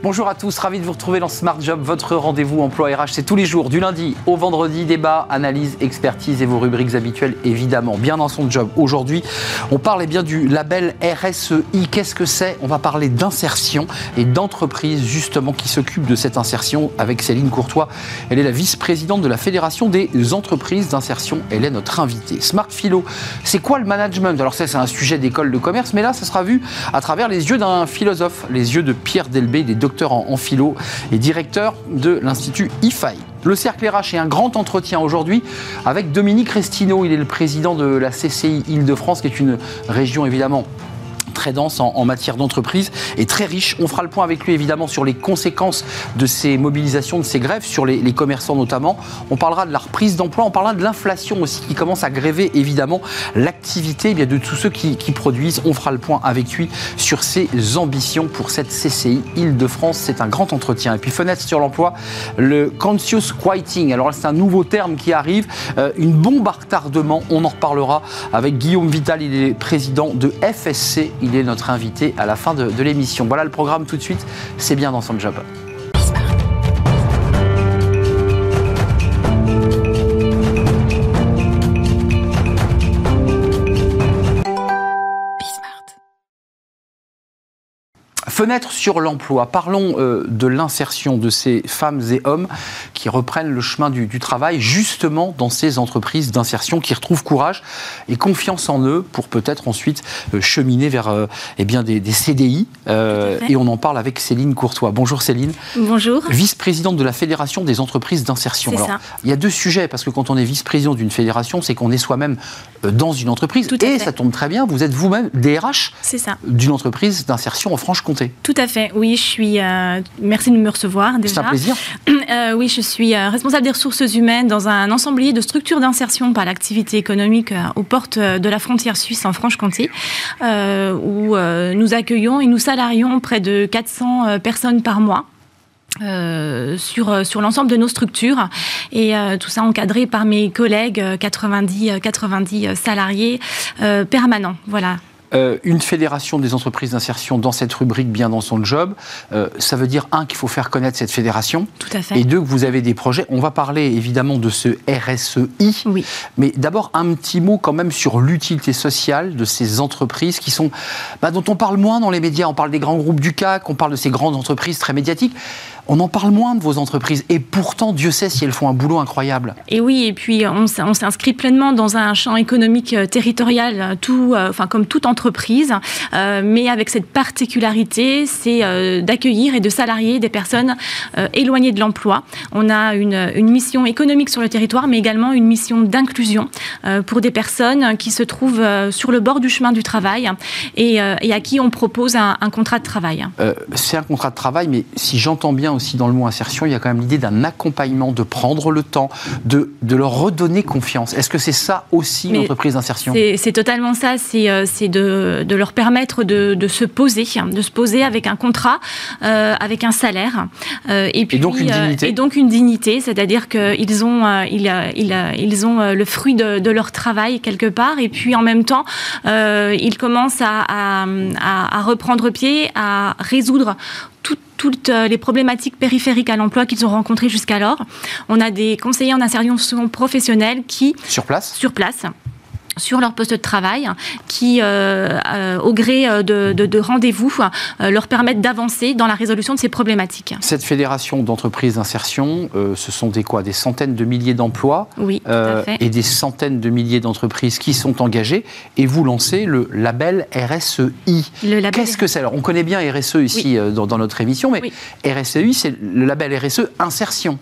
Bonjour à tous, ravi de vous retrouver dans Smart Job, votre rendez-vous emploi RH. C'est tous les jours, du lundi au vendredi, débat, analyse, expertise et vos rubriques habituelles, évidemment. Bien dans son job. Aujourd'hui, on parle bien du label RSEI. Qu'est-ce que c'est? On va parler d'insertion et d'entreprises justement qui s'occupent de cette insertion avec Céline Courtois. Elle est la vice-présidente de la Fédération des entreprises d'insertion. Elle est notre invitée. Smart Philo, c'est quoi le management? Alors ça, c'est un sujet d'école de commerce, mais là, ça sera vu à travers les yeux d'un philosophe, les yeux de Pierre Delbé, des docteur en, philo et directeur de l'Institut IFAI. Le Cercle est un grand entretien aujourd'hui avec Dominique Restino. Il est le président de la CCI Île-de-France, qui est une région évidemment très dense en, matière d'entreprise et très riche. On fera le point avec lui évidemment sur les conséquences de ces mobilisations, de ces grèves, sur les, commerçants notamment. On parlera de la reprise d'emploi, on parlera de l'inflation aussi qui commence à gréver évidemment l'activité eh de tous ceux qui, produisent. On fera le point avec lui sur ses ambitions pour cette CCI Île-de-France. C'est un grand entretien. Et puis fenêtre sur l'emploi, le conscious quieting. Alors c'est un nouveau terme qui arrive, euh, une bombe à retardement. On en reparlera avec Guillaume Vital, il est président de FSC est notre invité à la fin de, de l'émission. Voilà le programme tout de suite, c'est bien dans son job. Fenêtre sur l'emploi. Parlons euh, de l'insertion de ces femmes et hommes qui reprennent le chemin du, travail, justement dans ces entreprises d'insertion, qui retrouvent courage et confiance en eux pour peut-être ensuite euh, cheminer vers euh, eh bien, des, CDI. et on en parle avec Céline Courtois. Bonjour Céline. Bonjour. Vice-présidente de la Fédération des entreprises d'insertion. Il y a deux sujets, parce que quand on est vice-président d'une fédération, c'est qu'on est, soi-même dans une entreprise. et ça tombe très bien, vous êtes vous-même DRH d'une entreprise d'insertion en Franche-Comté. Tout à fait, oui, je suis. Euh, merci de me recevoir déjà. C'est un plaisir. Euh, oui, je suis euh, responsable des ressources humaines dans un ensemblier de structures d'insertion par l'activité économique aux portes de la frontière suisse en Franche-Comté, où nous accueillons et nous salarions près de 400 personnes par mois. sur, sur l'ensemble de nos structures et tout ça encadré par mes collègues 90, 90 salariés permanents. Voilà. Euh, une fédération des entreprises d'insertion dans cette rubrique bien dans son job, euh, ça veut dire un qu'il faut faire connaître cette fédération. Tout à fait. Et deux que vous avez des projets. On va parler évidemment de ce RSEI. Oui. Mais d'abord un petit mot quand même sur l'utilité sociale de ces entreprises qui sont, bah, dont on parle moins dans les médias. On parle des grands groupes du CAC, on parle de ces grandes entreprises très médiatiques. On en parle moins de vos entreprises et pourtant, Dieu sait si elles font un boulot incroyable. Et oui, et puis on, s'inscrit pleinement dans un champ économique euh, territorial, euh, tout, euh, enfin comme toute entreprise, mais avec cette particularité, c'est d'accueillir et de salarier des personnes éloignées de l'emploi. On a une, mission économique sur le territoire, mais également une mission d'inclusion pour des personnes qui se trouvent sur le bord du chemin du travail et, à qui on propose un, un contrat de travail. c'est un contrat de travail, mais si j'entends bien aussi dans le mot insertion, il y a quand même l'idée d'un accompagnement, de prendre le temps, de, de leur redonner confiance. Est-ce que c'est ça aussi l'entreprise d'insertion? C'est totalement ça, c'est euh, de, de, leur permettre de, de, se poser, de se poser avec un contrat, euh, avec un salaire. Euh, et, puis, donc une dignité. et donc une dignité, c'est-à-dire qu'ils ont, ils, ils, ils, ont le fruit de, leur travail quelque part, et puis en même temps, ils commencent à, à, à reprendre pied, à résoudre toutes euh, les problématiques périphériques à l'emploi qu'ils ont rencontrées jusqu'alors. On a des conseillers en insertion professionnelle qui... Sur place? Sur place sur leur poste de travail, qui, euh, euh, au gré de, rendez-vous, leur permettent d'avancer dans la résolution de ces problématiques. Cette fédération d'entreprises d'insertion, ce sont des quoi? Des centaines de milliers d'emplois oui, et des centaines de milliers d'entreprises qui sont engagées. Et vous lancez le label RSEI. Qu'est-ce que c'est? Alors, on connaît bien RSE ici dans, notre émission, mais RSEI, c'est le label RSE insertion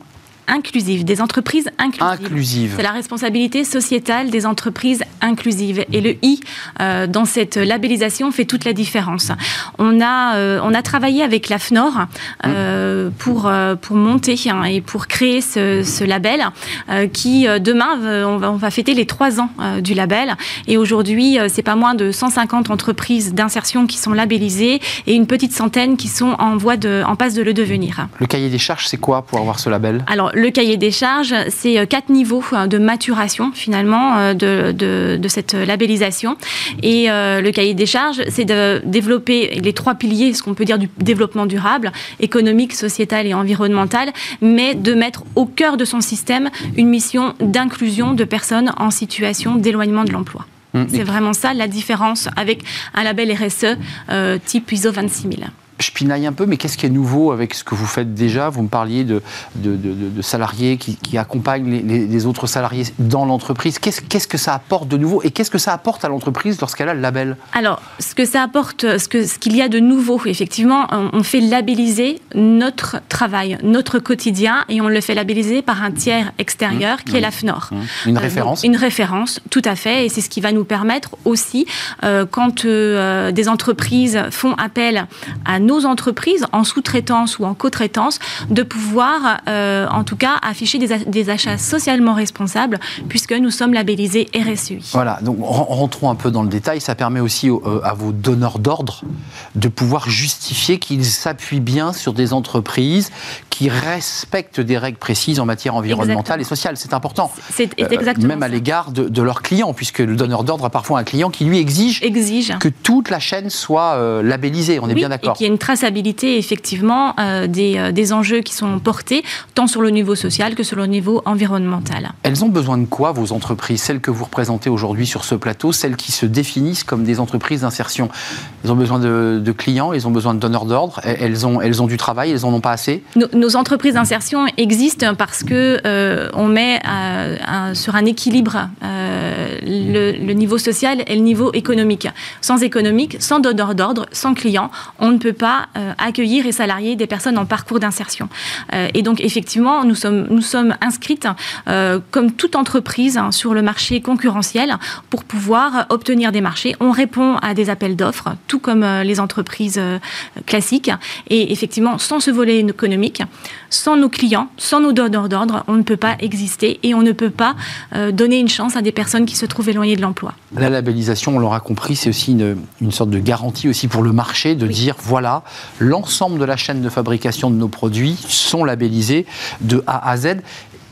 inclusive, des entreprises inclusives. C'est la responsabilité sociétale des entreprises inclusives. Et le I euh, dans cette labellisation fait toute la différence. On a, euh, on a travaillé avec la FNOR euh, pour, pour monter hein, et pour créer ce, ce label qui, demain, on va, on va fêter les trois ans du label. Et aujourd'hui, c'est pas moins de 150 entreprises d'insertion qui sont labellisées et une petite centaine qui sont en voie de, en passe de le devenir. Le cahier des charges, c'est quoi pour avoir ce label? Alors, le cahier des charges, c'est quatre niveaux de maturation finalement de, de, cette labellisation. Et le cahier des charges, c'est de développer les trois piliers, ce qu'on peut dire du développement durable, économique, sociétal et environnemental, mais de mettre au cœur de son système une mission d'inclusion de personnes en situation d'éloignement de l'emploi. Mmh. C'est vraiment ça la différence avec un label RSE euh, type ISO 26000 je pinaille un peu, mais qu'est-ce qui est nouveau avec ce que vous faites déjà? Vous me parliez de, de, salariés qui, accompagnent les, autres salariés dans l'entreprise. Qu'est-ce que ça apporte de nouveau? Et qu'est-ce que ça apporte à l'entreprise lorsqu'elle a le label? Alors, ce que ça apporte, ce qu'il ce qu'il y a de nouveau, effectivement, on, fait labelliser notre travail, notre quotidien, et on le fait labelliser par un tiers extérieur qui est la FNOR. Mmh. Une euh, référence Une référence, tout à fait, et c'est ce qui va nous permettre aussi, euh, quand euh, des entreprises font appel à nos entreprises en sous-traitance ou en co-traitance de pouvoir, euh, en tout cas, afficher des, achats socialement responsables puisque nous sommes labellisés RSUI. Voilà, donc rentrons un peu dans le détail. Ça permet aussi euh, à vos donneurs d'ordre de pouvoir justifier qu'ils s'appuient bien sur des entreprises qui respectent des règles précises en matière environnementale et sociale. C'est important. C'est euh, exactement Même à l'égard de, leurs clients, puisque le donneur d'ordre a parfois un client qui lui exige, exige. que toute la chaîne soit labellisée. On est bien d'accord. Et une traçabilité effectivement euh, des, euh, des, enjeux qui sont portés tant sur le niveau social que sur le niveau environnemental. Elles ont besoin de quoi vos entreprises, celles que vous représentez aujourd'hui sur ce plateau, celles qui se définissent comme des entreprises d'insertion? Elles ont besoin de, clients, elles ont besoin de donneurs d'ordre, elles ont, elles ont du travail, elles en ont pas assez? Nos, entreprises d'insertion existent parce que euh, on met sur un équilibre le, niveau social et le niveau économique. Sans économique, sans donneur d'ordre, sans client, on ne peut pas euh, accueillir et salarier des personnes en parcours d'insertion. Euh, et donc, effectivement, nous sommes, nous sommes inscrites, euh, comme toute entreprise, hein, sur le marché concurrentiel pour pouvoir obtenir des marchés. On répond à des appels d'offres, tout comme les entreprises classiques. Et effectivement, sans ce volet économique, sans nos clients, sans nos donneurs d'ordre, on ne peut pas exister et on ne peut pas donner une chance à des personnes qui se trouvent éloignées de l'emploi. La labellisation, on l'aura compris, c'est aussi une, une, sorte de garantie aussi pour le marché de dire voilà, l'ensemble de la chaîne de fabrication de nos produits sont labellisés de A à Z.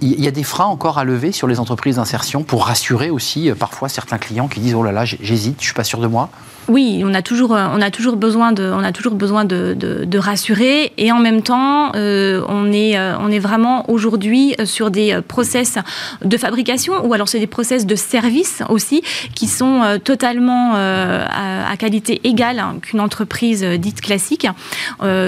Il y a des freins encore à lever sur les entreprises d'insertion pour rassurer aussi euh, parfois certains clients qui disent oh là là j'hésite, je suis pas sûr de moi. Oui, on a toujours, euh, on a toujours besoin de, on a toujours besoin de, de, rassurer et en même temps, euh, on est, euh, on est vraiment aujourd'hui sur des process de fabrication ou alors c'est des process de service aussi qui sont totalement à, qualité égale hein, qu'une entreprise dite classique.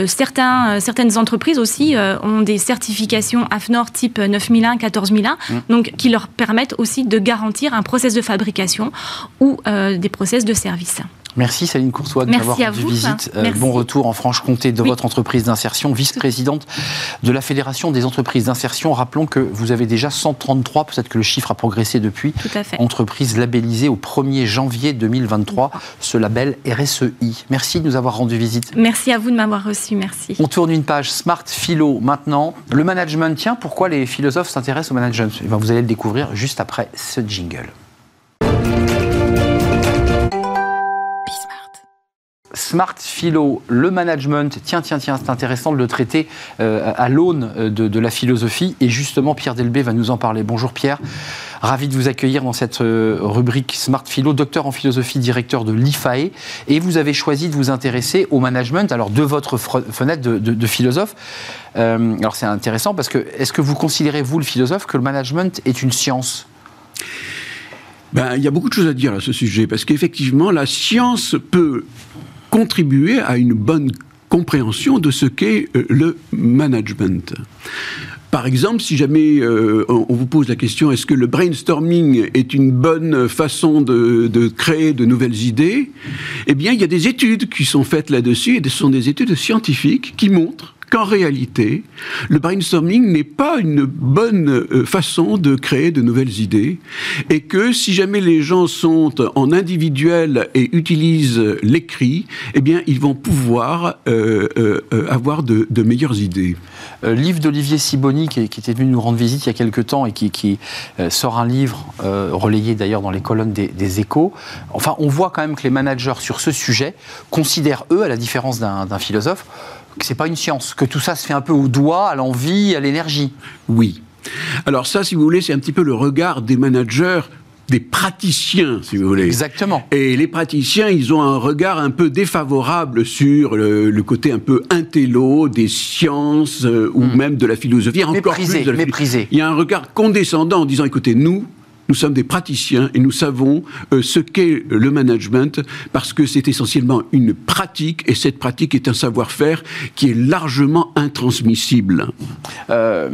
certains, certaines entreprises aussi ont des certifications AFNOR type 9001, 14001, mmh. donc qui leur permettent aussi de garantir un process de fabrication ou des process de service. Merci Céline Coursois de m'avoir rendu visite. Euh, bon retour en Franche-Comté de votre entreprise d'insertion, vice-présidente de la Fédération des entreprises d'insertion. Rappelons que vous avez déjà 133, peut-être que le chiffre a progressé depuis, entreprises labellisées au 1er janvier 2023, ce label RSEI. Merci de nous avoir rendu visite. Merci à vous de m'avoir reçu, merci. On tourne une page Smart Philo maintenant. Le management, tiens, pourquoi les philosophes s'intéressent au management? Eh ben, Vous allez le découvrir juste après ce jingle. Smart Philo, le management, tiens, tiens, tiens, c'est intéressant de le traiter euh, à l'aune euh, de, la philosophie. Et justement, Pierre Delbé va nous en parler. Bonjour Pierre, ravi de vous accueillir dans cette euh, rubrique Smart Philo, docteur en philosophie, directeur de l'IFAE. Et vous avez choisi de vous intéresser au management, alors de votre fenêtre de, philosophe. alors c'est intéressant parce que, est-ce que vous considérez, vous, le philosophe, que le management est une science? Ben, il y a beaucoup de choses à dire à ce sujet, parce qu'effectivement, la science peut contribuer à une bonne compréhension de ce qu'est euh, le management. Par exemple, si jamais euh, on vous pose la question est-ce que le brainstorming est une bonne façon de, de, créer de nouvelles idées? Eh bien, il y a des études qui sont faites là-dessus, et ce sont des études scientifiques qui montrent qu'en réalité, le brainstorming n'est pas une bonne euh, façon de créer de nouvelles idées et que si jamais les gens sont en individuel et utilisent l'écrit, eh bien, ils vont pouvoir euh, euh, avoir de, meilleures idées. livre d'Olivier Siboni, qui, était venu nous rendre visite il y a quelques temps et qui, sort un livre, relayé d'ailleurs dans les colonnes des, échos. Enfin, on voit quand même que les managers sur ce sujet considèrent, eux, à la différence d'un philosophe, que c'est pas une science, que tout ça se fait un peu au doigt, à l'envie, à l'énergie. Oui, Alors ça, si vous voulez, c'est un petit peu le regard des managers des praticiens, si vous voulez. Exactement. Et les praticiens, ils ont un regard un peu défavorable sur le, côté un peu intello des sciences euh, ou Hmm. même de la philosophie. Encore Méprisé, plus de la méprisé. Il y a un regard condescendant en disant, écoutez, nous, nous sommes des praticiens et nous savons euh, ce qu'est le management parce que c'est essentiellement une pratique et cette pratique est un savoir-faire qui est largement intransmissible. Euh,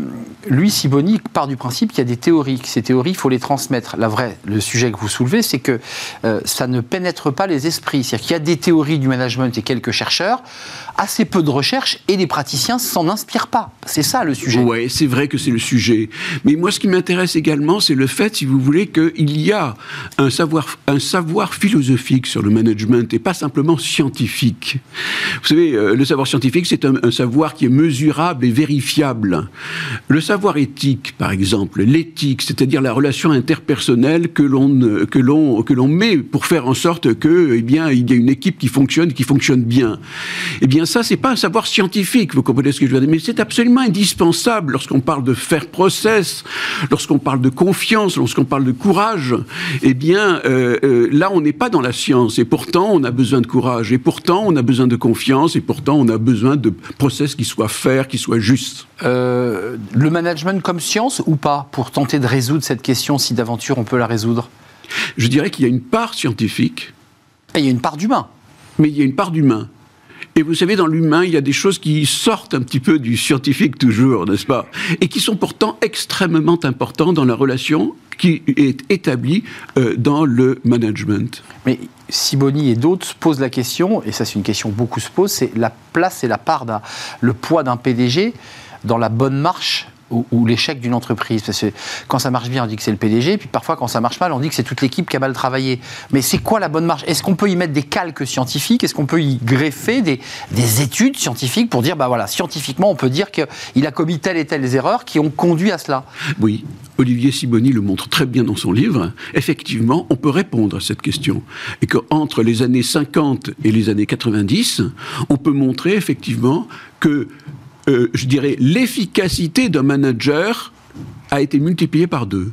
lui, Siboni, part du principe qu'il y a des théories, que ces théories, il faut les transmettre. La vraie, le sujet que vous soulevez, c'est que euh, ça ne pénètre pas les esprits. C'est-à-dire qu'il y a des théories du management et quelques chercheurs, assez peu de recherches, et les praticiens s'en inspirent pas. C'est ça le sujet. Ouais, c'est vrai que c'est le sujet. Mais moi, ce qui m'intéresse également, c'est le fait, si vous voulez, qu'il y a un savoir, un savoir philosophique sur le management et pas simplement scientifique. Vous savez, euh, le savoir scientifique, c'est un, un savoir qui est mesurable et vérifiable. Le savoir éthique, par exemple, l'éthique, c'est-à-dire la relation interpersonnelle que l'on que l'on que l'on met pour faire en sorte que, eh bien, il y a une équipe qui fonctionne, qui fonctionne bien. Eh bien, ça, c'est pas un savoir scientifique. Vous comprenez ce que je veux dire Mais c'est absolument indispensable lorsqu'on parle de faire process, lorsqu'on parle de confiance, lorsqu'on parle de courage. Eh bien, euh, euh, là, on n'est pas dans la science. Et pourtant, on a besoin de courage. Et pourtant, on a besoin de confiance. Et pourtant, on a besoin de process qui soient faits, qui soient justes. Euh, le management comme science ou pas, pour tenter de résoudre cette question, si d'aventure on peut la résoudre? Je dirais qu'il y a une part scientifique, Et Il y a une part d'humain. mais il y a une part d'humain. Et vous savez, dans l'humain, il y a des choses qui sortent un petit peu du scientifique toujours, n'est-ce pas? Et qui sont pourtant extrêmement importantes dans la relation qui est établie euh, dans le management. Mais Siboni et d'autres se posent la question, et ça c'est une question que beaucoup se posent, c'est la place et la part, le poids d'un PDG dans la bonne marche ou, ou l'échec d'une entreprise. Parce que quand ça marche bien, on dit que c'est le PDG, puis parfois quand ça marche mal, on dit que c'est toute l'équipe qui a mal travaillé. Mais c'est quoi la bonne marche Est-ce qu'on peut y mettre des calques scientifiques? Est-ce qu'on peut y greffer des, des études scientifiques pour dire, bah voilà, scientifiquement, on peut dire qu'il a commis telle et telle erreurs qui ont conduit à cela? Oui, Olivier Siboni le montre très bien dans son livre. Effectivement, on peut répondre à cette question. Et qu'entre les années 50 et les années 90, on peut montrer effectivement que, euh, je dirais, l'efficacité d'un manager a été multipliée par deux.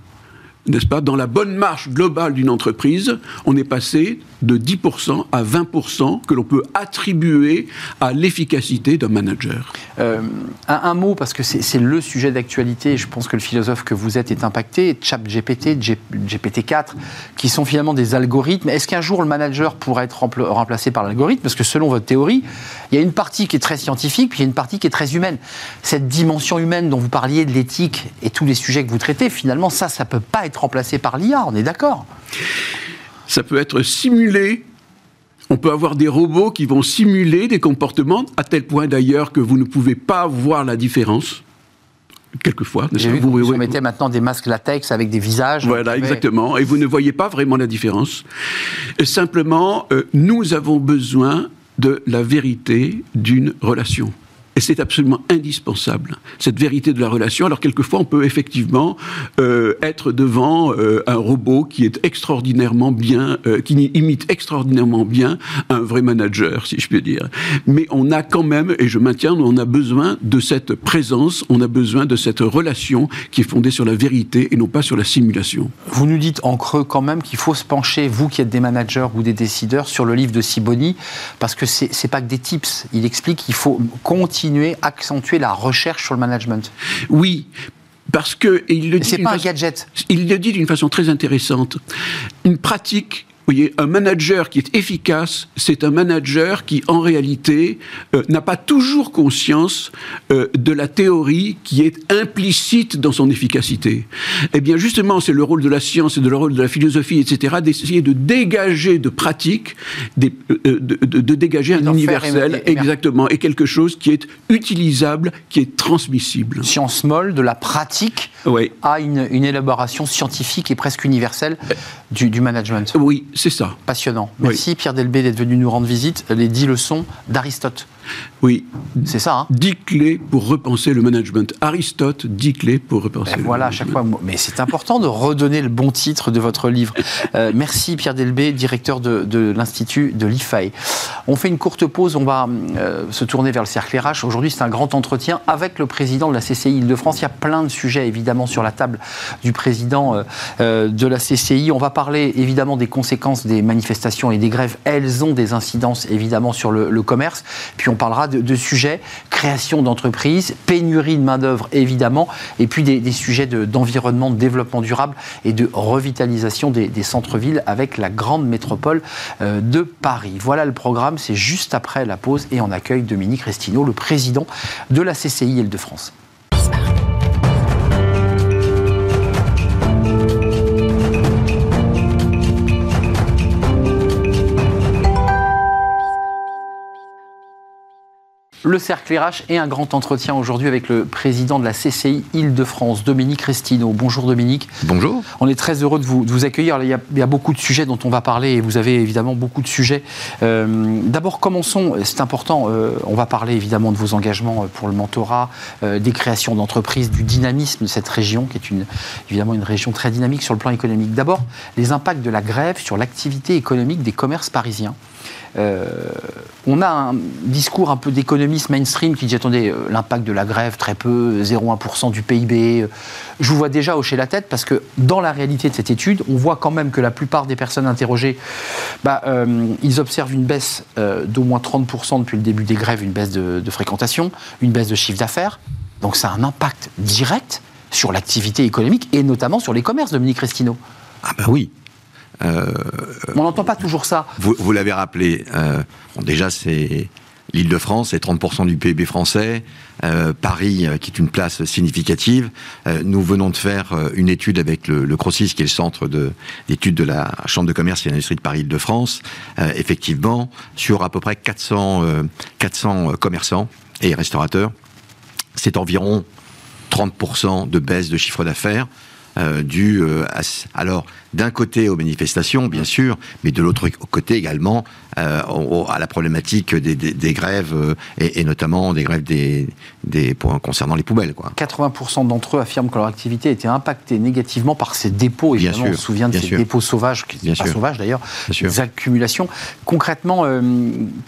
N'est-ce pas Dans la bonne marche globale d'une entreprise, on est passé de 10% à 20% que l'on peut attribuer à l'efficacité d'un manager. Euh, un, mot, parce que c'est le sujet d'actualité, je pense que le philosophe que vous êtes est impacté, ChatGPT, G- GPT-4, qui sont finalement des algorithmes. Est-ce qu'un jour le manager pourrait être rempla- remplacé par l'algorithme? Parce que selon votre théorie, il y a une partie qui est très scientifique, puis il y a une partie qui est très humaine. Cette dimension humaine dont vous parliez, de l'éthique et tous les sujets que vous traitez, finalement, ça, ça ne peut pas être remplacé par l'IA, on est d'accord ça peut être simulé. On peut avoir des robots qui vont simuler des comportements, à tel point d'ailleurs que vous ne pouvez pas voir la différence. Quelquefois, J'ai pas vu que Vous- mettez maintenant des masques latex avec des visages. Voilà, exactement. Et vous ne voyez pas vraiment la différence. Et simplement, euh, nous avons besoin de la vérité d'une relation. Et c'est absolument indispensable, cette vérité de la relation. Alors quelquefois, on peut effectivement euh, être devant euh, un robot qui est extraordinairement bien, euh, qui imite extraordinairement bien un vrai manager, si je puis dire. Mais on a quand même, et je maintiens, on a besoin de cette présence, on a besoin de cette relation qui est fondée sur la vérité et non pas sur la simulation. Vous nous dites en creux quand même qu'il faut se pencher, vous qui êtes des managers ou des décideurs, sur le livre de Siboni, parce que c'est pas que des tips. Il explique qu'il faut continuer, accentuer la recherche sur le management. Oui, parce que et il le dit. C'est pas un gadget. Il le dit d'une façon très intéressante. Une pratique. Vous voyez, un manager qui est efficace, c'est un manager qui, en réalité, euh, n'a pas toujours conscience euh, de la théorie qui est implicite dans son efficacité. Eh bien, justement, c'est le rôle de la science et de le rôle de la philosophie, etc., d'essayer de dégager de pratiques, des- euh, de, de- de dégager un universel, exactement, et quelque chose qui est utilisable, qui est transmissible. Science molle, de la pratique Oui. à une, une élaboration scientifique et presque universelle du, du management. Oui, c'est ça. Passionnant. Merci Pierre Delbé d'être venu nous rendre visite. Les dix leçons d'Aristote. Oui. C'est ça. Hein 10 clés pour repenser le management. Aristote, 10 clés pour repenser Ben le voilà, à chaque management. fois. Mais c'est important de redonner le bon titre de votre livre. Euh, merci Pierre Delbé, directeur de, de l'Institut de l'IFAI. On fait une courte pause, on va euh, se tourner vers le cercle RH. Aujourd'hui, c'est un grand entretien avec le président de la CCI Île-de-France. Il y a plein de sujets évidemment sur la table du président euh, de la CCI. On va parler évidemment des conséquences des manifestations et des grèves. Elles ont des incidences évidemment sur le, le commerce. Puis on parlera de, sujets, création d'entreprises, pénurie de main-d'œuvre évidemment, et puis des, sujets de- d'environnement, de, développement durable et de revitalisation des, des centres-villes avec la grande métropole euh, de Paris. Voilà le programme, c'est juste après la pause et on accueille Dominique Restineau, le président de la CCI Île-de-France. Le cercle RH et un grand entretien aujourd'hui avec le président de la CCI Île-de-France, Dominique Restineau. Bonjour Dominique. Bonjour. On est très heureux de vous, de vous accueillir. Il y, a, il y a beaucoup de sujets dont on va parler et vous avez évidemment beaucoup de sujets. Euh, D'abord, commençons, c'est important, euh, on va parler évidemment de vos engagements pour le mentorat, euh, des créations d'entreprises, du dynamisme de cette région, qui est une, évidemment une région très dynamique sur le plan économique. D'abord, les impacts de la grève sur l'activité économique des commerces parisiens. Euh, on a un discours un peu d'économiste mainstream qui dit attendez, euh, l'impact de la grève, très peu, 0,1% du PIB. euh, Je vous vois déjà hocher la tête parce que dans la réalité de cette étude, on voit quand même que la plupart des personnes interrogées, bah, ils observent une baisse d'au moins 30% depuis le début des grèves, une baisse de, fréquentation, une baisse de chiffre d'affaires. Donc ça a un impact direct sur l'activité économique et notamment sur les commerces, Dominique Restineau. Ah bah oui. On n'entend pas toujours ça. Vous, vous l'avez rappelé. euh, bon, déjà, c'est l'Île-de-France, c'est 30% du PIB français. Euh, Paris, euh, qui est une place significative. Euh, nous venons de faire euh, une étude avec le, le CROCIS, qui est le centre de- d'études de, la Chambre de commerce et d'industrie de Paris Île-de-France. Euh, effectivement, sur à peu près 400, euh, 400 commerçants et restaurateurs, c'est environ 30% de baisse de chiffre d'affaires. Euh, dû euh, à, c- alors d'un côté aux manifestations bien sûr mais de l'autre côté également euh, au- à la problématique des, des- des grèves euh, et, et notamment des grèves des, des pour- concernant les poubelles quoi 80% d'entre eux affirment que leur activité a été impactée négativement par ces dépôts. Bien Évidemment, on sûr, se souvient de bien ces sûr. dépôts sauvages, qui Bien pas sûr. sauvages d'ailleurs, Bien des accumulations. Concrètement, euh,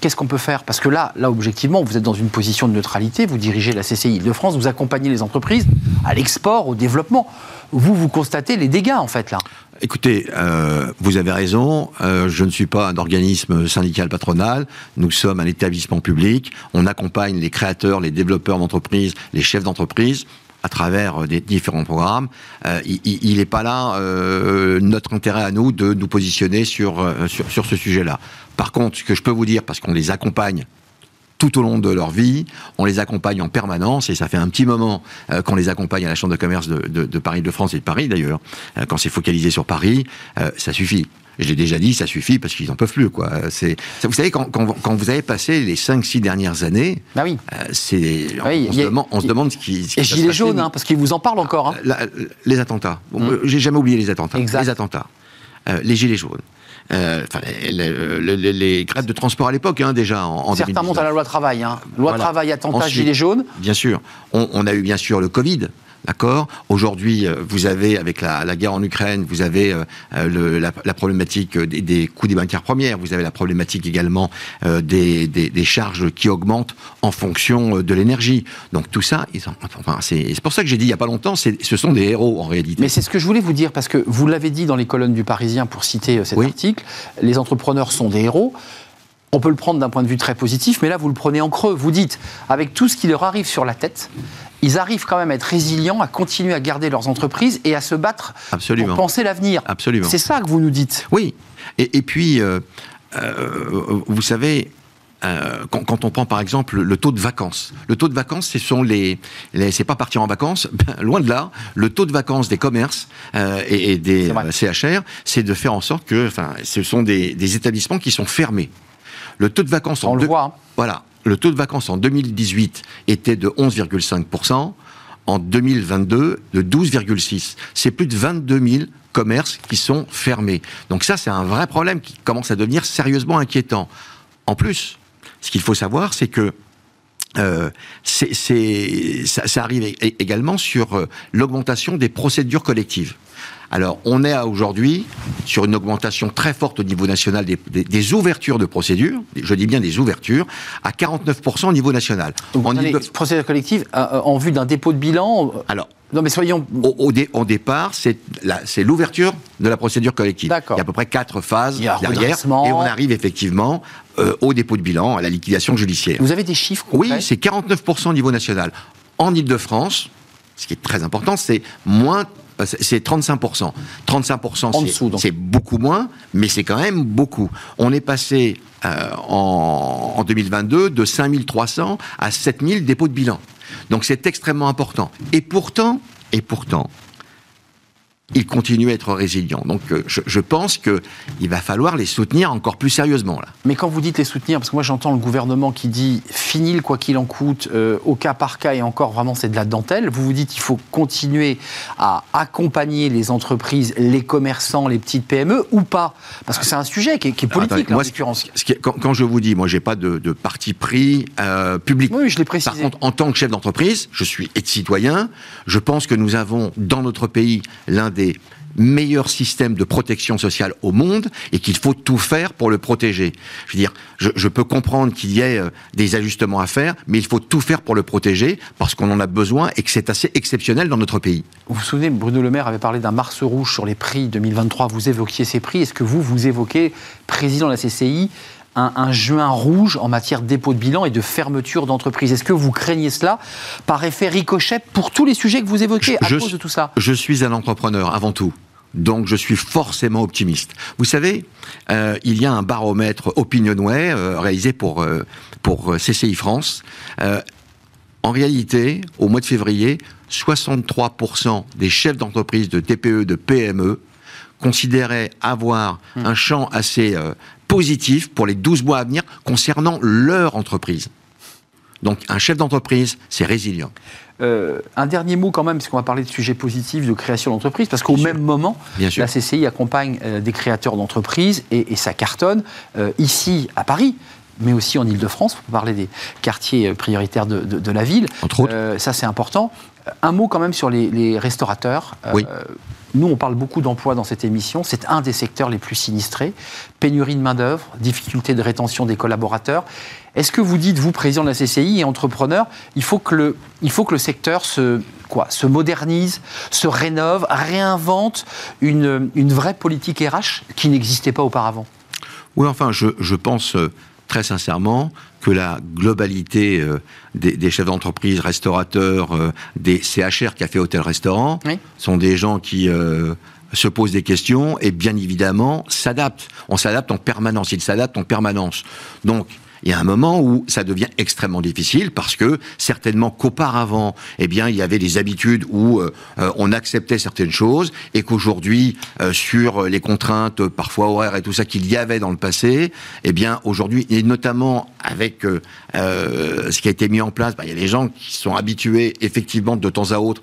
qu'est-ce qu'on peut faire? Parce que là, là, objectivement, vous êtes dans une position de neutralité, vous dirigez la CCI Île-de-France, vous accompagnez les entreprises à l'export, au développement. Vous, vous constatez les dégâts, en fait, là. Écoutez, euh, vous avez raison. euh, je ne suis pas un organisme syndical patronal. Nous sommes un établissement public. On accompagne les créateurs, les développeurs d'entreprises, les chefs d'entreprise à travers euh, des différents programmes. Il n'est pas là notre intérêt à nous de nous positionner sur, sur ce sujet-là. Par contre, ce que je peux vous dire, parce qu'on les accompagne tout au long de leur vie. On les accompagne en permanence et ça fait un petit moment euh, qu'on les accompagne à la Chambre de commerce de, de, de Paris, de France et de Paris d'ailleurs. Euh, quand c'est focalisé sur Paris, euh, ça suffit. Je l'ai déjà dit, ça suffit parce qu'ils n'en peuvent plus. Quoi. C'est, ça- vous savez, quand, quand, quand vous avez passé les 5-6 dernières années, Bah oui. c'est, on, Oui, on il se a- demande, on se demande ce qui, ce Et Gilets jaunes, hein, parce qu'ils vous en parlent encore. hein. La- les attentats. Euh, J'ai jamais oublié les attentats. Exact. Les attentats. Les gilets jaunes. Euh, enfin, les, les- grèves de transport à l'époque, hein, déjà, en, Certains 2019. montent à la loi travail. Hein. Loi Voilà. travail, attentat, Ensuite, gilets jaunes. Bien sûr. On, on a eu bien sûr le Covid. D'accord. Aujourd'hui, euh, vous avez avec la, la guerre en Ukraine, vous avez euh, euh, le- la, la problématique des, des coûts des matières premières. Vous avez la problématique également euh, des, des- des charges qui augmentent en fonction de l'énergie. Donc tout ça, enfin, c'est pour ça que j'ai dit il y a pas longtemps, ce sont des héros en réalité. Mais c'est ce que je voulais vous dire, parce que vous l'avez dit dans les colonnes du Parisien pour citer cet Oui. article, les entrepreneurs sont des héros. On peut le prendre d'un point de vue très positif, mais là, vous le prenez en creux. Vous dites, avec tout ce qui leur arrive sur la tête, ils arrivent quand même à être résilients, à continuer à garder leurs entreprises et à se battre Absolument. pour penser l'avenir. Absolument. C'est ça que vous nous dites. Oui. Et, et puis, euh, euh, vous savez, euh, quand, quand on prend par exemple le taux de vacances, le taux de vacances, ce sont les, les c'est pas partir en vacances, ben, loin de là. Le taux de vacances des commerces euh, et, et des CHR, c'est de faire en sorte que, enfin, ce sont des, des établissements qui sont fermés. Le taux de vacances On en le voit. hein. voilà. Le taux de vacances en 2018 était de 11,5%. En 2022, de 12,6%. C'est plus de 22 000 commerces qui sont fermés. Donc ça, c'est un vrai problème qui commence à devenir sérieusement inquiétant. En plus, ce qu'il faut savoir, c'est que euh, ça, arrive également sur euh, l'augmentation des procédures collectives. Alors, on est aujourd'hui sur une augmentation très forte au niveau national des, des- des ouvertures de procédures, je dis bien des ouvertures, à 49% au niveau national. Donc, En procédure collective, euh, euh, en vue d'un dépôt de bilan. euh, Alors, non, mais soyons. au, au dé- au départ, c'est l'ouverture de la procédure collective. Il y a à peu près quatre phases Il y a un derrière, et on arrive effectivement euh, au dépôt de bilan, à la liquidation judiciaire. Vous avez des chiffres Oui, c'est 49% au niveau national. En Ile-de-France, ce qui est très important, c'est moins. Euh, c'est- C'est 35%. 35%, En c'est- beaucoup moins, mais c'est quand même beaucoup. On est passé euh, en, en 2022 de 5300 à 7000 dépôts de bilan. Donc c'est extrêmement important. Et pourtant, et pourtant, ils continuent à être résilients. Donc euh, je, je pense qu'il va falloir les soutenir encore plus sérieusement. Là. Mais quand vous dites les soutenir, parce que moi j'entends le gouvernement qui dit fini le quoi qu'il en coûte, euh, au cas par cas et encore vraiment c'est de la dentelle. Vous vous dites il faut continuer à accompagner les entreprises, les commerçants, les petites PME ou pas? Parce que c'est un sujet qui est, qui est Alors, politique là, en moi, ce- l'occurrence. quand, quand je vous dis, moi, j'ai pas de, de parti pris euh, public. Oui, je l'ai précisé. Par contre, en tant que chef d'entreprise, je suis et citoyen. Je pense que nous avons dans notre pays l'un des meilleurs systèmes de protection sociale au monde et qu'il faut tout faire pour le protéger. Je veux dire, je, je peux comprendre qu'il y ait euh, des ajustements à faire, mais il faut tout faire pour le protéger parce qu'on en a besoin et que c'est assez exceptionnel dans notre pays. Vous vous souvenez, Bruno Le Maire avait parlé d'un mars rouge sur les prix 2023. Vous évoquiez ces prix. Est-ce que vous, vous évoquez, président de la CCI, un, un juin rouge en matière de dépôt de bilan et de fermeture d'entreprise Est-ce que vous craignez cela par effet ricochet pour tous les sujets que vous évoquez à Je- cause de tout ça Je suis un entrepreneur avant tout. Donc je suis forcément optimiste. Vous savez, euh, il y a un baromètre Opinionway euh, réalisé pour, euh, pour CCI France. En réalité, au mois de février, 63% des chefs d'entreprise de TPE, de PME considéraient avoir un champ assez positif pour les 12 mois à venir concernant leur entreprise. Donc un chef d'entreprise, c'est résilient. Euh, un dernier mot quand même, puisqu'on va parler de sujets positifs de création d'entreprise, parce qu'au même moment, Bien la CCI accompagne euh, des créateurs d'entreprises et, et ça cartonne euh, ici à Paris. Mais aussi en Ile-de-France, pour parler des quartiers prioritaires de, de- de la ville. Entre autres. Ça, c'est important. Un mot quand même sur les, les restaurateurs. Oui. Nous, on parle beaucoup d'emploi dans cette émission. C'est un des secteurs les plus sinistrés. Pénurie de main-d'œuvre, difficulté de rétention des collaborateurs. Est-ce que vous dites, vous, président de la CCI et entrepreneur, il faut que le, il faut que le secteur se, quoi, se modernise, se rénove, réinvente une, une vraie politique RH qui n'existait pas auparavant? Oui, enfin, je, je pense euh, très sincèrement que la globalité euh, des, des chefs d'entreprise, restaurateurs, euh, des CHR, café, hôtel, restaurant, Oui. sont des gens qui euh, se posent des questions et bien évidemment s'adaptent. On s'adapte en permanence, ils s'adaptent en permanence. Donc, il y a un moment où ça devient extrêmement difficile parce que certainement qu'auparavant, eh bien, il y avait des habitudes où euh, euh, on acceptait certaines choses et qu'aujourd'hui, euh, sur les contraintes parfois horaires et tout ça qu'il y avait dans le passé, eh bien, aujourd'hui, et notamment avec euh, euh, ce qui a été mis en place, bah, il y a des gens qui sont habitués effectivement de temps à autre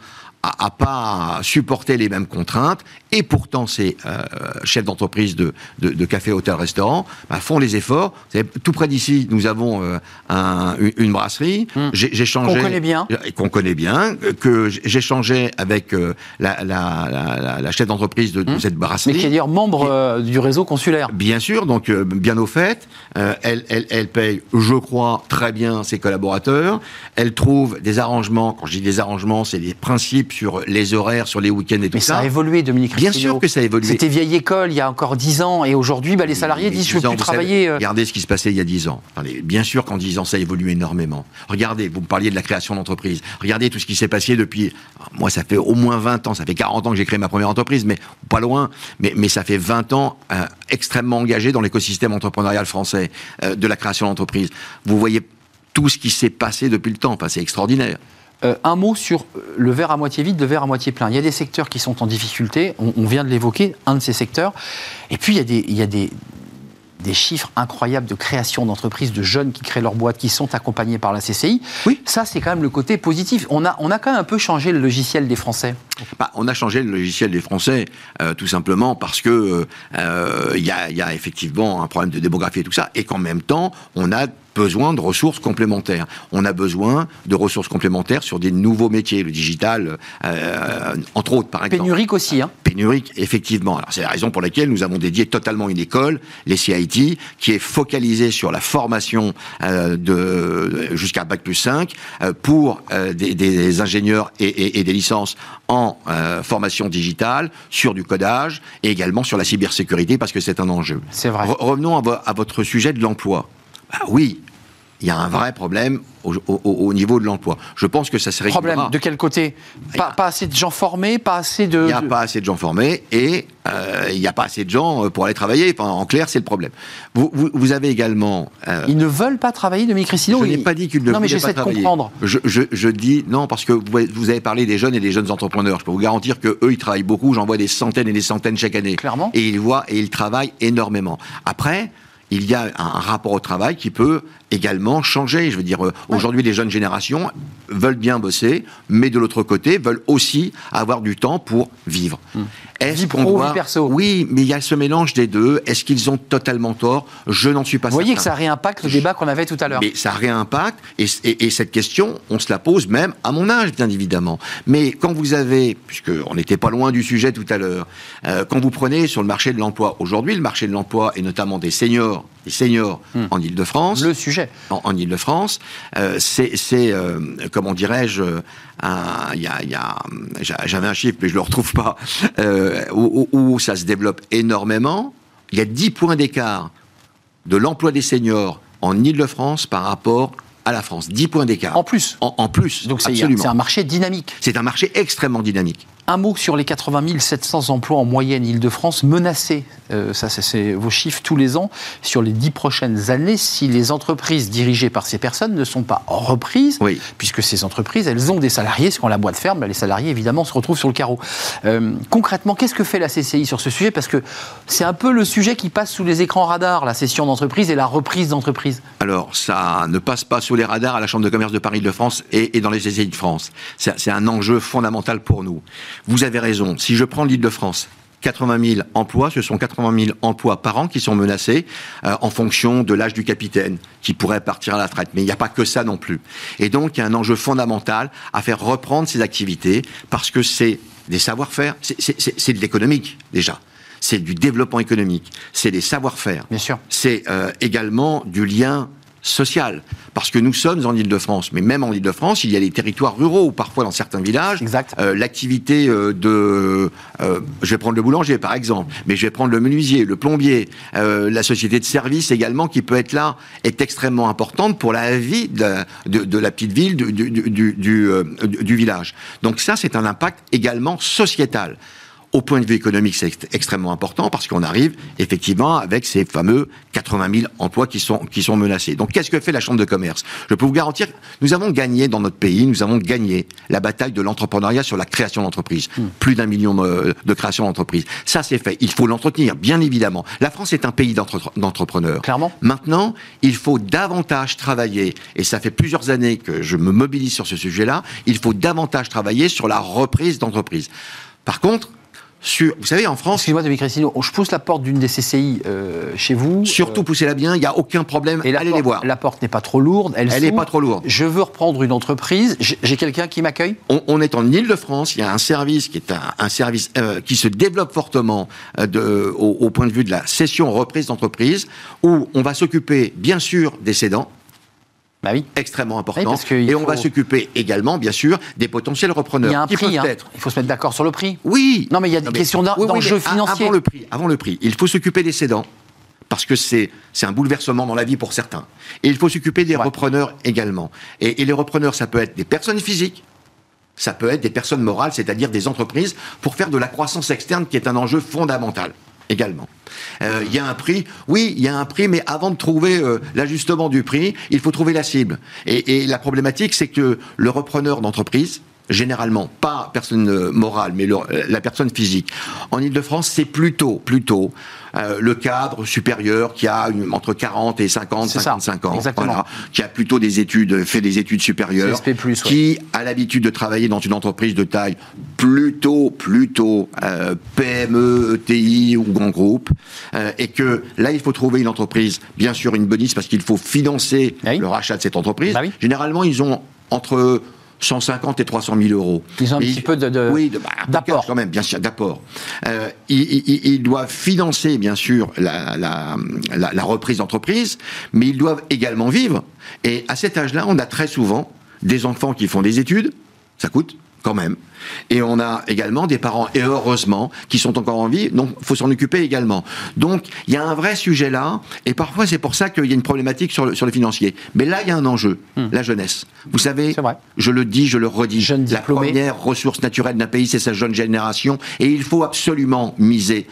à, à pas supporter les mêmes contraintes, et pourtant ces euh, chefs d'entreprise de, de, de café, hôtel, restaurant bah, font les efforts. Savez, tout près d'ici, nous avons euh, un- une, brasserie. J'ai j'ai changé Qu'on connaît bien. et qu'on connaît bien, que j'échangeais avec euh, la, la, la, chef d'entreprise de, de cette Mais brasserie. qui est d'ailleurs membre euh, du réseau consulaire. Bien sûr, donc euh, bien au fait, euh, elle, elle, elle paye, je crois, très bien ses collaborateurs. Elle trouve des arrangements. Quand je dis des arrangements, c'est des principes sur les horaires, sur les week-ends et tout Mais ça a évolué, Dominique Bien sûr que ça a évolué. C'était vieille école il y a encore 10 ans, et aujourd'hui, bah, les salariés Mais disent je ne 10 veux plus savez, travailler. euh, Regardez ce qui se passait il y a 10 ans. Attendez, bien sûr qu'en 10 ans, ça évolue énormément. Regardez, vous me parliez de la création d'entreprise. Regardez tout ce qui s'est passé depuis. Moi, ça fait au moins 20 ans. Ça fait 40 ans que j'ai créé ma première entreprise, mais pas loin. Mais, mais ça fait 20 ans euh, extrêmement engagé dans l'écosystème entrepreneurial français euh, de la création d'entreprise. Vous voyez tout ce qui s'est passé depuis le temps. Enfin, c'est extraordinaire. Euh, un mot sur euh, le verre à moitié vide, le verre à moitié plein. Il y a des secteurs qui sont en difficulté, on, on vient de l'évoquer, un de ces secteurs. Et puis il y a des, il y a des, des chiffres incroyables de création d'entreprises, de jeunes qui créent leur boîte, qui sont accompagnés par la CCI. Oui. Ça, c'est quand même le côté positif. On a, on a quand même un peu changé le logiciel des Français. bah, On a changé le logiciel des Français, euh, tout simplement parce que euh, il y, a, y, a, effectivement un problème de démographie et tout ça, et qu'en même temps, on a besoin de ressources complémentaires. On a besoin de ressources complémentaires sur des nouveaux métiers, le digital, euh, entre autres, par exemple. Pénurique aussi, hein Pénurique, effectivement. Alors, c'est la raison pour laquelle nous avons dédié totalement une école, les CIT, qui est focalisée sur la formation euh, de jusqu'à Bac plus 5 euh, pour des, des, ingénieurs et, et, et, des licences en formation digitale, sur du codage et également sur la cybersécurité parce que c'est un enjeu. C'est vrai. Re revenons à, vo à votre sujet de l'emploi. Bah oui, il y a un vrai problème au, au, au niveau de l'emploi. Je pense que ça serait problème de quel côté pas, pas, assez de gens formés, pas assez de. Il n'y a pas assez de gens formés et euh, il n'y a pas assez de gens euh, pour aller travailler. Enfin, en clair, c'est le problème. Vous, vous, vous avez également. Euh, ils ne veulent pas travailler, Dominique Cristino. Je n'ai pas dit qu'ils ne non, mais j'essaie de comprendre. Je, je, je, dis non parce que vous, vous, avez parlé des jeunes et des jeunes entrepreneurs. Je peux vous garantir que eux, ils travaillent beaucoup. J'en vois des centaines et des centaines chaque année. Clairement. Et ils voient et ils travaillent énormément. Après il y a un rapport au travail qui peut également changer. Je veux dire, aujourd'hui, les jeunes générations veulent bien bosser, mais de l'autre côté, veulent aussi avoir du temps pour vivre. Mmh. Est-ce qu'on doit... perso Oui, mais il y a ce mélange des deux. Est-ce qu'ils ont totalement tort? Je n'en suis pas Vous certain. voyez que ça réimpacte le débat qu'on avait tout à l'heure. Mais ça réimpacte, et, et, et, cette question, on se la pose même à mon âge, bien évidemment. Mais quand vous avez, puisqu'on n'était pas loin du sujet tout à l'heure, euh, quand vous prenez sur le marché de l'emploi, aujourd'hui, le marché de l'emploi, et notamment des seniors, des seniors Hmm. en Ile-de-France. Le sujet. En, en Ile-de-France, euh, c'est, euh, comment dirais-je, il y a, y a j'avais un chiffre, mais je le retrouve pas, euh, où, où, ça se développe énormément. Il y a 10 points d'écart de l'emploi des seniors en Ile-de-France par rapport à la France. 10 points d'écart. En plus. En, en plus. Donc c'est un marché dynamique. C'est un marché extrêmement dynamique. Un mot sur les 80 700 emplois en moyenne Île-de-France menacés. Euh, ça, c'est vos chiffres tous les ans sur les dix prochaines années. Si les entreprises dirigées par ces personnes ne sont pas reprises, oui. puisque ces entreprises, elles ont des salariés. Quand la boîte ferme, les salariés évidemment se retrouvent sur le carreau. Euh, concrètement, qu'est-ce que fait la CCI sur ce sujet? Parce que c'est un peu le sujet qui passe sous les écrans radars, la cession d'entreprise et la reprise d'entreprise. Alors, ça ne passe pas sous les radars à la Chambre de commerce de Paris-de-France et, et, dans les CCI de France. C'est un enjeu fondamental pour nous. Vous avez raison. Si je prends l'île de France, 80 000 emplois, ce sont 80 000 emplois par an qui sont menacés euh, en fonction de l'âge du capitaine qui pourrait partir à la traite. Mais il n'y a pas que ça non plus. Et donc, il y a un enjeu fondamental à faire reprendre ces activités parce que c'est des savoir-faire, c'est de l'économique déjà. C'est du développement économique, c'est des savoir-faire. Bien sûr. C'est euh, également du lien social. Parce que nous sommes en Ile-de-France, mais même en Ile-de-France, il y a des territoires ruraux où parfois dans certains villages, euh, l'activité euh, de... Euh, je vais prendre le boulanger par exemple, mais je vais prendre le menuisier, le plombier, euh, la société de service également qui peut être là, est extrêmement importante pour la vie de, de, de la petite ville, du, du, du, du village. Donc ça, c'est un impact également sociétal au point de vue économique, c'est extrêmement important parce qu'on arrive effectivement avec ces fameux 80 000 emplois qui sont, qui sont menacés. Donc, qu'est-ce que fait la Chambre de commerce? Je peux vous garantir, nous avons gagné dans notre pays, nous avons gagné la bataille de l'entrepreneuriat sur la création d'entreprises. Mmh. Plus d'un million de, de créations d'entreprises. Ça, c'est fait. Il faut l'entretenir, bien évidemment. La France est un pays d'entrepreneurs. Clairement. Maintenant, il faut davantage travailler, et ça fait plusieurs années que je me mobilise sur ce sujet-là, il faut davantage travailler sur la reprise d'entreprises. Par contre, sur, vous savez, en France. Excusez-moi, Dominique Cristino, je pousse la porte d'une des CCI euh, chez vous. Surtout, euh, poussez-la bien, il n'y a aucun problème. Et allez porte, les voir. La porte n'est pas trop lourde. Elle n'est pas trop lourde. Je veux reprendre une entreprise. J'ai quelqu'un qui m'accueille? On, on, est en Ile-de-France. Il y a un service qui est un, un service euh, qui se développe fortement de, au, au, point de vue de la cession-reprise d'entreprise, où on va s'occuper, bien sûr, des cédants. Bah oui. extrêmement important. Oui, et faut... on va s'occuper également, bien sûr, des potentiels repreneurs. Il y a un prix, hein. il faut se mettre d'accord sur le prix. Oui. Non, mais il y a des questions d'enjeux oui, financiers. Avant le prix, avant le prix, il faut s'occuper des cédants. Parce que c'est un bouleversement dans la vie pour certains. Et il faut s'occuper des ouais. repreneurs également. Et, et les repreneurs, ça peut être des personnes physiques, ça peut être des personnes morales, c'est-à-dire des entreprises, pour faire de la croissance externe qui est un enjeu fondamental également. Il euh, y a un prix, oui, il y a un prix, mais avant de trouver euh, l'ajustement du prix, il faut trouver la cible. Et, la problématique, c'est que le repreneur d'entreprise, généralement, pas personne morale, mais la personne physique. En Ile-de-France, c'est plutôt, plutôt euh, le cadre supérieur qui a une- entre 40 et 50, C'est ça, 55 ans, exactement. qui a plutôt des études, fait des études supérieures, ouais. qui a l'habitude de travailler dans une entreprise de taille plutôt, plutôt euh, PME, ETI ou grand groupe, euh, et que là, il faut trouver une entreprise, bien sûr une bonus, parce qu'il faut financer oui. le rachat de cette entreprise. Bah oui. Généralement, ils ont entre 150 et 300 000 euros. Ils ont un Et petit peu de- de- oui, de- bah, d'apport. quand même, bien sûr, d'apport. Euh, ils, ils- ils doivent financer, bien sûr, la, la- la- la reprise d'entreprise, mais ils doivent également vivre. Et à cet âge-là, on a très souvent des enfants qui font des études, ça coûte quand même. Et on a également des parents, et heureusement, qui sont encore en vie, donc il faut s'en occuper également. Donc il y a un vrai sujet là, et parfois c'est pour ça qu'il y a une problématique sur le, sur le financier. Mais là, il y a un enjeu, la jeunesse. Vous savez, Hmm. Je le dis, je le redis, Jeune la première ressource naturelle d'un pays, c'est sa jeune génération, et il faut absolument miser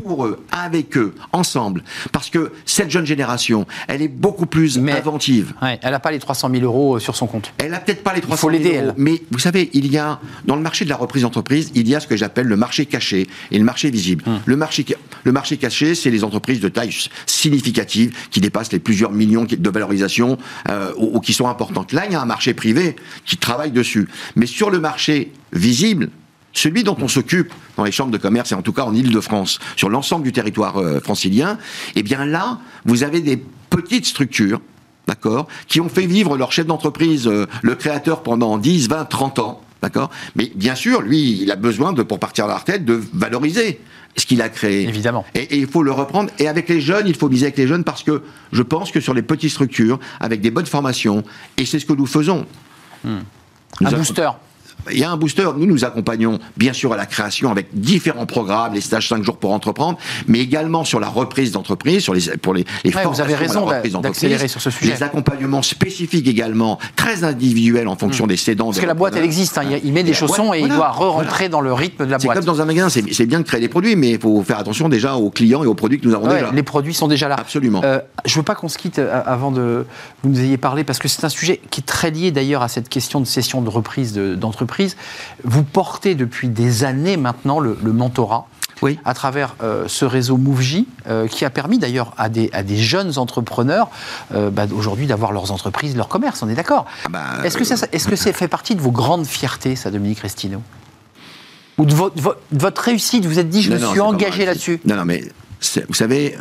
pour eux, avec eux, ensemble, parce que cette jeune génération, elle est beaucoup plus Mais- inventive. Ouais, elle n'a pas les 300 000 euros euh, sur son compte. Elle a peut-être pas les 300 faut 000 l'aider, euros, elle. mais vous savez, il y a dans le marché de la reprise d'entreprise, il y a ce que j'appelle le marché caché et le marché visible. Hum. Le marché ca- le marché caché, c'est les entreprises de taille significative qui dépassent les plusieurs millions de valorisation euh, ou, ou qui sont importantes. Là, il y a un marché privé qui travaille dessus, mais sur le marché visible. Celui dont on s'occupe dans les chambres de commerce et en tout cas en Ile-de-France, sur l'ensemble du territoire euh, francilien, eh bien là, vous avez des petites structures d'accord, qui ont fait vivre leur chef d'entreprise, euh, le créateur, pendant 10, 20, 30 ans, d'accord Mais bien sûr, lui, il a besoin, de, pour partir à la retraite, de valoriser ce qu'il a créé. Évidemment. Et, et il faut le reprendre. Et avec les jeunes, il faut miser avec les jeunes parce que je pense que sur les petites structures, avec des bonnes formations, et c'est ce que nous faisons. Nous Un avons- booster. Il y a un booster. Nous, nous accompagnons bien sûr à la création avec différents programmes, les stages 5 jours pour entreprendre, mais également sur la reprise d'entreprise, sur les, pour les, les Ouais, vous avez raison d'entreprise, d'accélérer sur ce sujet. Les accompagnements spécifiques également, très individuels en fonction des cédants. Parce que la boîte, elle existe. hein. Il, met des chaussons boîte, et il doit re-rentrer voilà. dans le rythme de la C'est boîte. comme dans un magasin, c'est c'est bien de créer des produits, mais il faut faire attention déjà aux clients et aux produits que nous avons Ouais, déjà. les produits sont déjà là. Absolument. Euh, je veux pas qu'on se quitte euh, avant de vous nous ayez parlé parce que c'est un sujet qui est très lié d'ailleurs à cette question de cession de reprise de- vous portez depuis des années maintenant le, le mentorat. Oui. À travers euh, ce réseau MoveJ, euh, qui a permis d'ailleurs à des, à des jeunes entrepreneurs euh, bah, aujourd'hui d'avoir leurs entreprises, leur commerce, on est d'accord Ah bah, Est-ce que, ça, est-ce que ça fait partie de vos grandes fiertés, ça, Dominique Restino Ou de votre, vo- de votre réussite Vous êtes dit, je Non, me non, suis engagé là-dessus? Non, non, mais vous savez,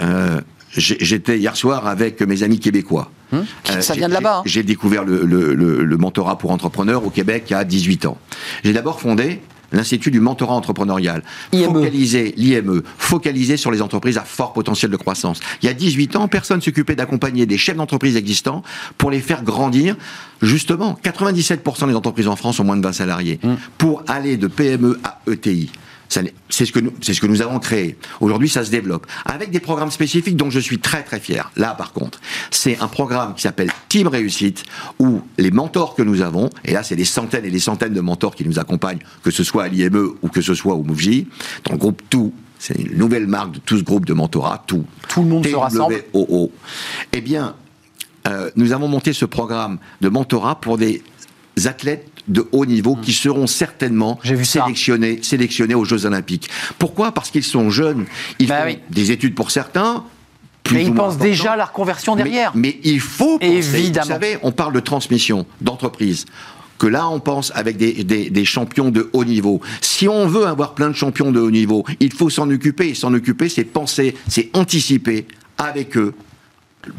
j'étais hier soir avec mes amis québécois. Hum Ça Euh, vient de j'ai- là-bas, hein. J'ai j'ai découvert le, le- le- le mentorat pour entrepreneurs au Québec il y a 18 ans. J'ai d'abord fondé l'Institut du mentorat entrepreneurial, IME. focalisé, l'IME, focalisé sur les entreprises à fort potentiel de croissance. Il y a 18 ans, personne s'occupait d'accompagner des chefs d'entreprise existants pour les faire grandir. Justement, 97% des entreprises en France ont moins de 20 salariés. Hum. Pour aller de PME à ETI. C'est ce, que nous- c'est ce que nous avons créé. Aujourd'hui, ça se développe. Avec des programmes spécifiques dont je suis très très fier. Là, par contre, c'est un programme qui s'appelle Team Réussite, où les mentors que nous avons, et là, c'est des centaines et des centaines de mentors qui nous accompagnent, que ce soit à l'IME ou que ce soit au MOVJ, dans le groupe Tout. C'est une nouvelle marque de tout ce groupe de mentorat, Tout. Tout le monde se rassemble. Eh bien, euh, nous avons monté ce programme de mentorat pour des athlètes de haut niveau qui seront certainement sélectionnés, sélectionnés aux Jeux Olympiques. Pourquoi? Parce qu'ils sont jeunes, ils Bah font oui. des études pour certains. Mais ils pensent déjà à la reconversion Mais- derrière. Mais, il faut penser. Évidemment. Vous savez, on parle de transmission d'entreprise. Que là, on pense avec des, des- des champions de haut niveau. Si on veut avoir plein de champions de haut niveau, il faut s'en occuper. Et s'en occuper, c'est penser, c'est anticiper avec eux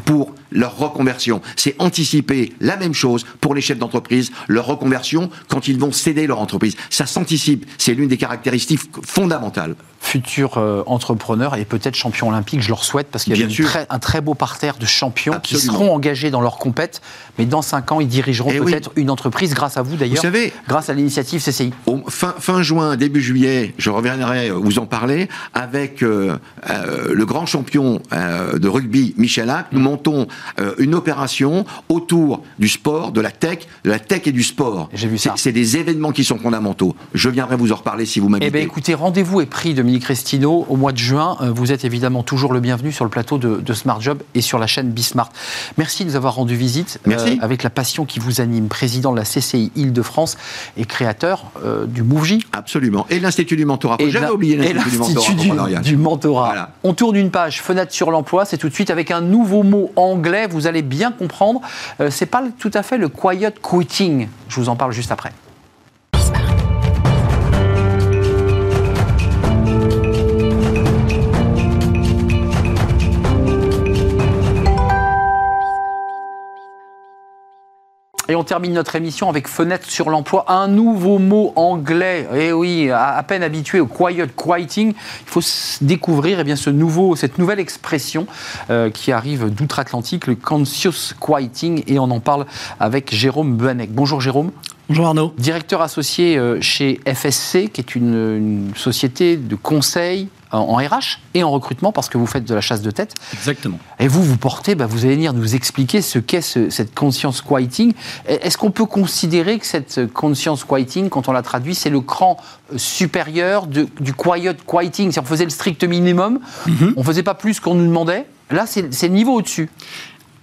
pour leur reconversion. C'est anticiper la même chose pour les chefs d'entreprise, leur reconversion quand ils vont céder leur entreprise. Ça s'anticipe. C'est l'une des caractéristiques fondamentales. Futur euh, entrepreneur et peut-être champion olympique, je leur souhaite, parce qu'il y a très- un très beau parterre de champions qui Absolument. seront engagés dans leur compète, mais dans 5 ans, ils dirigeront Eh oui. peut-être une entreprise, grâce à vous d'ailleurs, Vous savez- grâce à l'initiative CCI. Au fin, fin juin, début juillet, je reviendrai vous en parler, avec euh, euh, le grand champion euh, de rugby, Michel Hack, nous montons euh, une opération autour du sport, de la tech, de la tech et du sport. J'ai vu ça. C'est des événements qui sont fondamentaux. Je viendrai vous en reparler si vous m'invitez. Eh bien, écoutez, rendez-vous est pris, Dominique Restino, au mois de juin. Euh, Vous êtes évidemment toujours le bienvenu sur le plateau de, de Smart Job et sur la chaîne Bismart. Merci de nous avoir rendu visite euh, Merci. avec la passion qui vous anime, président de la CCI Île-de-France et créateur euh, du MoveJ. Absolument. Et l'Institut du mentorat. Oublier et l'Institut du mentorat du, du mentorat. Voilà. On tourne une page, fenêtre sur l'emploi, c'est tout de suite avec un nouveau mot anglais, vous allez bien comprendre. Euh, c'est pas tout à fait le quiet quitting. Je vous en parle juste après. Et on termine notre émission avec fenêtre sur l'emploi, un nouveau mot anglais. Et oui, à, à peine habitué au quiet quieting, il faut découvrir eh bien, ce nouveau, cette nouvelle expression euh, qui arrive d'outre-Atlantique, le conscious quieting. Et on en parle avec Jérôme Buanec. Bonjour Jérôme. Bonjour Arnaud. Directeur associé euh, chez FSC, qui est une, une société de conseil en, RH et en recrutement, parce que vous faites de la chasse de tête. Exactement. Et vous, vous portez, bah, vous allez venir nous expliquer ce qu'est ce- cette conscience quieting. Est-ce qu'on peut considérer que cette conscience quieting, quand on la traduit, c'est le cran euh, supérieur de- du quiet quieting? Si on faisait le strict minimum, on ne faisait pas plus qu'on nous demandait. Là, c'est le niveau au-dessus.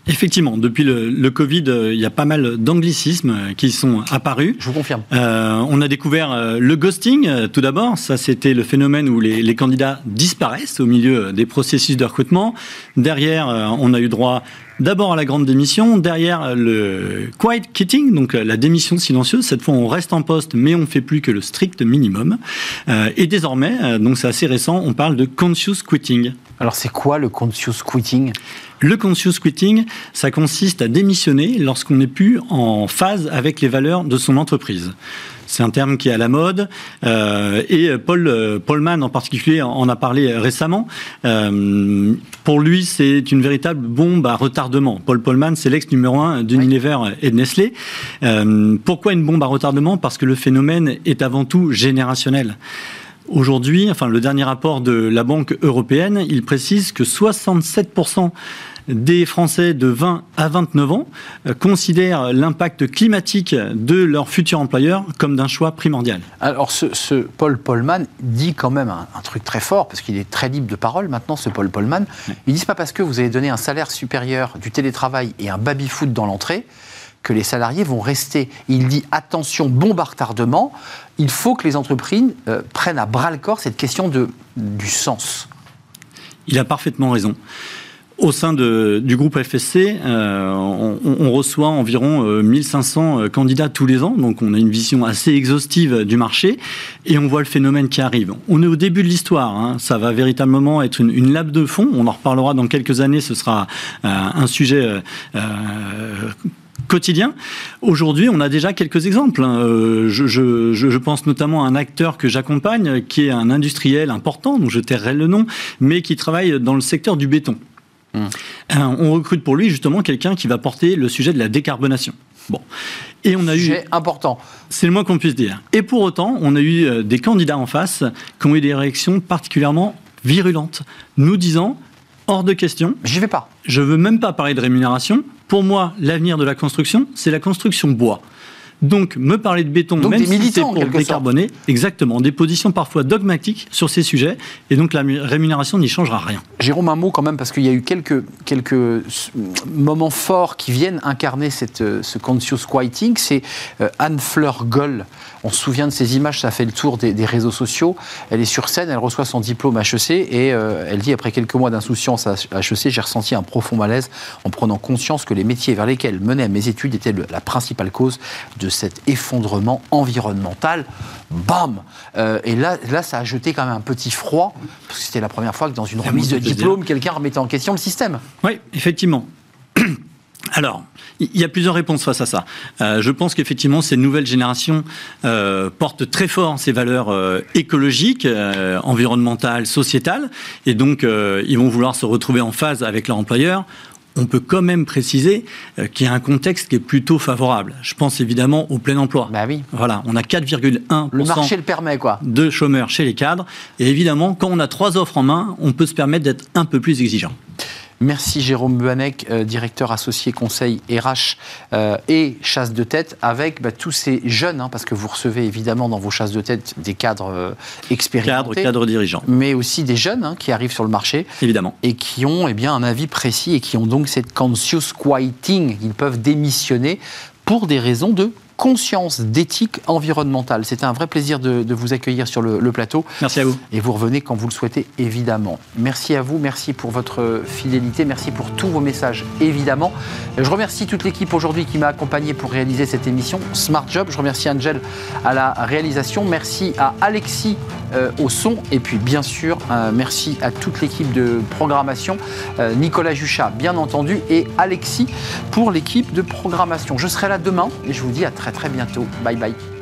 Effectivement, depuis le, le Covid, euh, il y a pas mal d'anglicismes euh, qui sont apparus. Je vous confirme. Euh, on a découvert euh, le ghosting, tout d'abord. Ça, c'était le phénomène où les, les candidats disparaissent au milieu des processus de recrutement. Derrière, on a eu droit d'abord la grande démission. Derrière, euh, le quiet quitting, donc euh, la démission silencieuse. Cette fois, on reste en poste, mais on fait plus que le strict minimum. Euh, et désormais, euh, donc c'est assez récent, on parle de conscious quitting. Alors, c'est quoi le conscious quitting? Le conscious quitting, ça consiste à démissionner lorsqu'on n'est plus en phase avec les valeurs de son entreprise. C'est un terme qui est à la mode euh, et Paul euh, Polman en particulier en a parlé récemment. Euh, pour lui, c'est une véritable bombe à retardement. Paul Polman, c'est l'ex numéro un d'Unilever et de Nestlé. Euh, pourquoi une bombe à retardement? Parce que le phénomène est avant tout générationnel. Aujourd'hui, enfin le dernier rapport de la Banque européenne, il précise que 67% des Français de 20 à 29 ans euh, considèrent l'impact climatique de leur futur employeur comme d'un choix primordial. Alors, ce, ce Paul Polman dit quand même un, un truc très fort, parce qu'il est très libre de parole maintenant, ce Paul Polman. Il dit pas parce que vous avez donné un salaire supérieur, du télétravail et un baby-foot dans l'entrée que les salariés vont rester. Il dit attention, bombe à retardement, il faut que les entreprises euh, prennent à bras le corps cette question de, du sens. Il a parfaitement raison. Au sein du groupe FSC, euh, on, reçoit environ euh, 1500 euh, candidats tous les ans, donc on a une vision assez exhaustive du marché et on voit le phénomène qui arrive. On est au début de l'histoire, hein. ça va véritablement être une, une de fond, on en reparlera dans quelques années, ce sera euh, un sujet euh, euh, quotidien. Aujourd'hui, on a déjà quelques exemples. hein. Euh, je- je pense notamment à un acteur que j'accompagne, qui est un industriel important, dont je tairai le nom, mais qui travaille dans le secteur du béton. Euh, On recrute pour lui justement quelqu'un qui va porter le sujet de la décarbonation. Bon. Et on a eu, important. c'est le moins qu'on puisse dire. Et pour autant, on a eu euh, des candidats en face qui ont eu des réactions particulièrement virulentes, nous disant hors de question, J'y vais pas. je veux même pas parler de rémunération. Pour moi, l'avenir de la construction, c'est la construction bois. Donc, me parler de béton, Donc même des si c'est pour décarboner, exactement, des positions parfois dogmatiques sur ces sujets, et donc la mu- rémunération n'y changera rien. Jérôme, un mot quand même, parce qu'il y a eu quelques, quelques s- moments forts qui viennent incarner cette, euh, ce conscious quieting. C'est euh, Anne-Fleur Goll. On se souvient de ces images, ça fait le tour des, des réseaux sociaux. Elle est sur scène, elle reçoit son diplôme HEC et euh, elle dit après quelques mois d'insouciance à HEC, j'ai ressenti un profond malaise en prenant conscience que les métiers vers lesquels menaient mes études étaient la principale cause de cet effondrement environnemental. Bam Euh, Et là, là, ça a jeté quand même un petit froid, parce que c'était la première fois que dans une remise de diplôme, quelqu'un remettait en question le système. Oui, effectivement. Alors, il y a plusieurs réponses face à ça. Euh, je pense qu'effectivement, ces nouvelles générations euh, portent très fort ces valeurs euh, écologiques, environnementales, sociétales, et donc ils vont vouloir se retrouver en phase avec leur employeur. On peut quand même préciser euh, qu'il y a un contexte qui est plutôt favorable. Je pense évidemment au plein emploi. Bah oui. Voilà, on a 4,1% Le marché le permet, quoi. de chômeurs chez les cadres. Et évidemment, quand on a trois offres en main, on peut se permettre d'être un peu plus exigeant. Merci Jérôme Buanek, euh, directeur associé conseil RH euh, et chasse de tête, avec bah, tous ces jeunes, hein, parce que vous recevez évidemment dans vos chasses de tête des cadres euh, expérimentés. Cadres, cadres dirigeants. Mais aussi des jeunes hein, qui arrivent sur le marché. Évidemment. Et qui ont eh bien, un avis précis et qui ont donc cette conscious quieting. Ils peuvent démissionner pour des raisons de conscience d'éthique environnementale. C'était un vrai plaisir de, vous accueillir sur le, plateau. Merci à vous. Et vous revenez quand vous le souhaitez, évidemment. Merci à vous, merci pour votre fidélité, merci pour tous vos messages, évidemment. Je remercie toute l'équipe aujourd'hui qui m'a accompagné pour réaliser cette émission Smart Job. Je remercie Angel à la réalisation. Merci à Alexis euh, au son. Et puis, bien sûr, euh, merci à toute l'équipe de programmation. Euh, Nicolas Juchat, bien entendu, et Alexis pour l'équipe de programmation. Je serai là demain et je vous dis à très très bientôt. Bye bye.